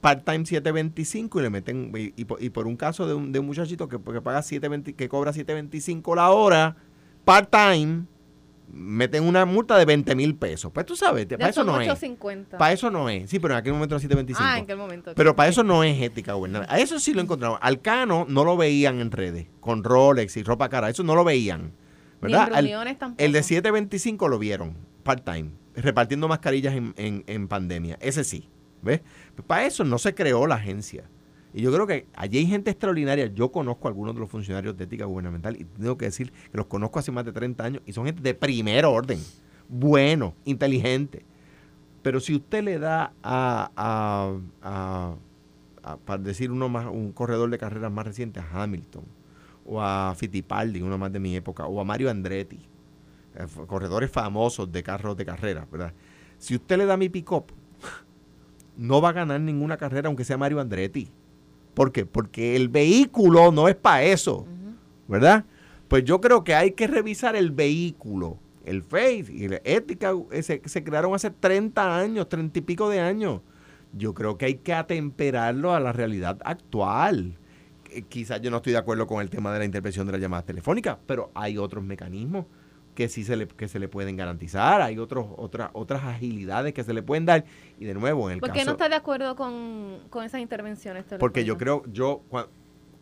part-time 7.25 y le meten, y, por, un caso de un, de un muchachito que, que paga 7.20, que cobra 7.25 la hora, part-time, meten una multa de 20 mil pesos. Pues tú sabes, para eso no es. Para eso no es. Sí, pero en aquel momento era 725. Ah, en aquel momento. Pero para eso no es ética gubernamental. A eso sí lo encontramos. Al Cano no lo veían en redes, con Rolex y ropa cara. Eso no lo veían. ¿Verdad? el de 725 lo vieron, part-time, repartiendo mascarillas en, en pandemia. Ese sí. ¿Ves? Para eso no se creó la agencia. Y yo creo que allí hay gente extraordinaria. Yo conozco a algunos de los funcionarios de ética gubernamental y tengo que decir que los conozco hace más de 30 años y son gente de primer orden, bueno, inteligente. Pero si usted le da a, para decir uno más, un corredor de carreras más reciente, a Hamilton, o a Fittipaldi, uno más de mi época, o a Mario Andretti, eh, corredores famosos de carros de carreras, ¿verdad? Si usted le da mi pick-up, no va a ganar ninguna carrera aunque sea Mario Andretti. ¿Por qué? Porque el vehículo no es para eso, ¿verdad? Pues yo creo que hay que revisar el vehículo. El Face y la ética se, se crearon hace 30 años, 30 y pico de años. Yo creo que hay que atemperarlo a la realidad actual. Eh, quizás yo no estoy de acuerdo con el tema de la intervención de las llamadas telefónicas, pero hay otros mecanismos que sí se le, que se le pueden garantizar, hay otros, otras, otras agilidades que se le pueden dar. Y de nuevo, en el ¿Por qué no está de acuerdo con, esas intervenciones? Porque yo creo, yo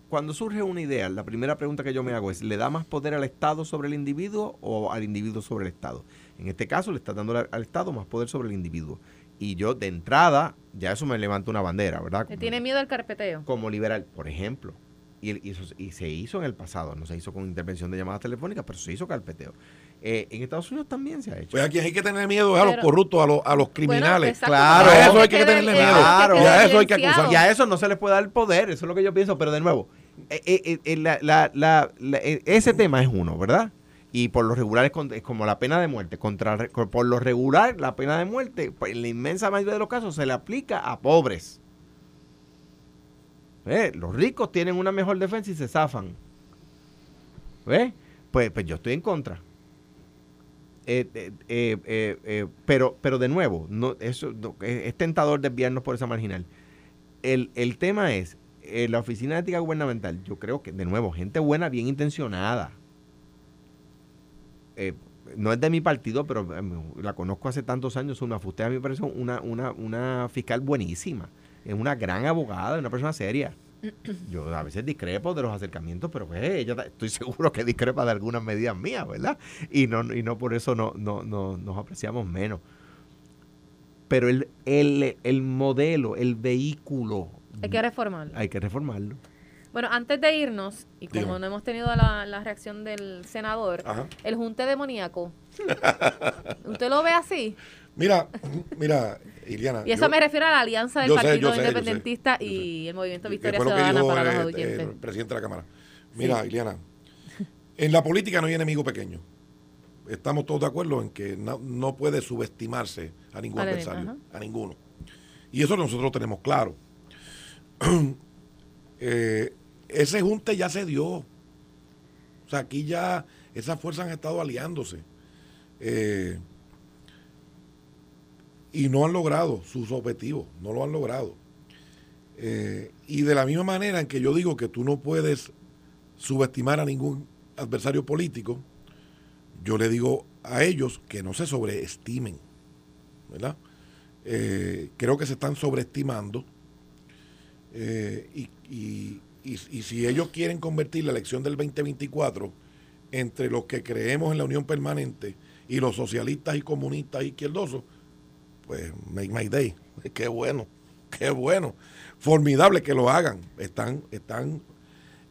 cuando, surge una idea, la primera pregunta que yo me hago es, ¿le da más poder al Estado sobre el individuo o al individuo sobre el Estado? En este caso, le está dando al Estado más poder sobre el individuo. Y yo, de entrada, ya eso me levanta una bandera, ¿verdad? ¿Le tiene miedo al carpeteo? Como liberal, por ejemplo. Y, y, se hizo en el pasado, no se hizo con intervención de llamadas telefónicas, pero se hizo carpeteo. Eh, en Estados Unidos también se ha hecho. Pues aquí hay que tener miedo a los corruptos, a los, a los criminales. claro. A eso hay que tenerle miedo. Claro. Y a eso hay que acusar. Y a eso no se les puede dar poder, eso es lo que yo pienso. Pero de nuevo, eh, eh, la, la, ese tema es uno, ¿verdad? Y por lo regular es, como la pena de muerte. Contra, por lo regular, la pena de muerte, pues, en la inmensa mayoría de los casos, se le aplica a pobres. Los ricos tienen una mejor defensa y se zafan. ¿Ves? Pues, pues yo estoy en contra. Eh, eh, eh, pero, pero de nuevo, no, eso es, tentador desviarnos por esa marginal. El, el tema es, la Oficina de Ética Gubernamental, yo creo que, de nuevo, gente buena, bien intencionada. no es de mi partido, pero la conozco hace tantos años, una usted a mí me parece una, una, una fiscal buenísima, es una gran abogada, una persona seria. Yo a veces discrepo de los acercamientos, pero pues ella estoy seguro que discrepa de algunas medidas mías, ¿verdad? Y no, y no por eso no, no, no nos apreciamos menos. Pero el, el, modelo, el vehículo. Hay que reformarlo. Hay que reformarlo. Bueno, antes de irnos, y como no hemos tenido la, la reacción del senador, el junte demoníaco. ¿Usted lo ve así? Mira, mira, Iliana. Y eso me refiero a la alianza del Partido Independentista y el Movimiento Victoria Ciudadana para los oyentes. El, presidente de la Cámara. Mira, Iliana, en la política no hay enemigo pequeño. Estamos todos de acuerdo en que no, puede subestimarse a ningún adversario, a ninguno. Y eso nosotros tenemos claro. Eh, ese junte ya se dio. O sea, aquí ya esas fuerzas han estado aliándose. Eh, y no han logrado sus objetivos, no lo han logrado. Eh, y de la misma manera en que yo digo que tú no puedes subestimar a ningún adversario político, yo le digo a ellos que no se sobreestimen, ¿verdad? Eh, creo que se están sobreestimando eh, y, y si ellos quieren convertir la elección del 2024 entre los que creemos en la unión permanente y los socialistas y comunistas izquierdosos, pues make my day. Qué bueno, qué bueno. Formidable que lo hagan. Están, están,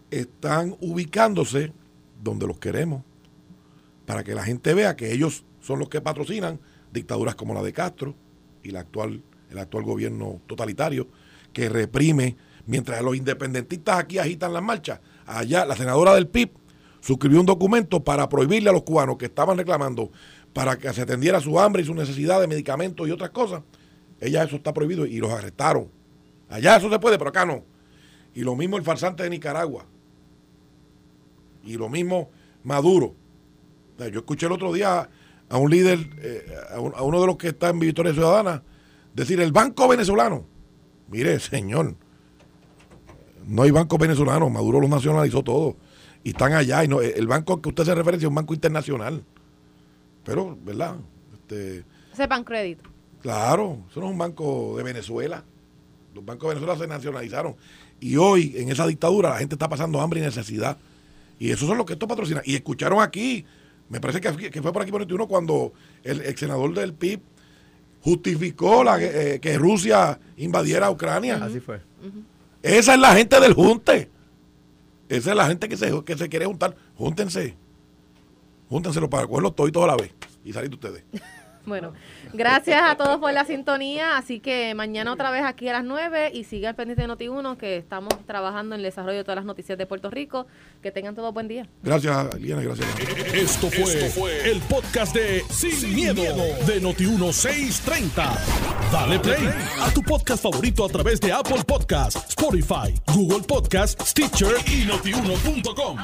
están ubicándose donde los queremos. Para que la gente vea que ellos son los que patrocinan dictaduras como la de Castro y la actual, el actual gobierno totalitario que reprime mientras los independentistas aquí agitan las marchas. Allá la senadora del PIB suscribió un documento para prohibirle a los cubanos que estaban reclamando para que se atendiera su hambre y su necesidad de medicamentos y otras cosas. Ella eso está prohibido y los arrestaron. Allá eso se puede, pero acá no. Y lo mismo el farsante de Nicaragua. Y lo mismo Maduro. Yo escuché el otro día a un líder, eh, a, uno de los que está en Victoria Ciudadana, decir el banco venezolano. Mire, señor, no hay banco venezolano, Maduro los nacionalizó todo. Y están allá. Y no, el banco que usted se refiere es un banco internacional. Pero, ¿verdad? Este, Ese crédito. Claro, eso no es un banco de Venezuela. Los bancos de Venezuela se nacionalizaron. Y hoy, en esa dictadura, la gente está pasando hambre y necesidad. Y esos son los que esto patrocina. Y escucharon aquí, me parece que, fue por aquí por 21 cuando el ex senador del PIB justificó la, eh, que Rusia invadiera Ucrania. Así fue. Esa es la gente del junte. Esa es la gente que se, que se quiere juntar. Júntense. Júntenselo para cogerlos todos y todos a la vez y salir ustedes. Bueno, gracias a todos por la sintonía. Así que mañana otra vez aquí a las 9 y siga al pendiente de Noti1 que estamos trabajando en el desarrollo de todas las noticias de Puerto Rico. Que tengan todo buen día. Gracias, Eliana, gracias. Esto fue, el podcast de Sin, miedo, de Noti1630. Dale play a tu podcast favorito a través de Apple Podcasts, Spotify, Google Podcasts, Stitcher y notiuno.com.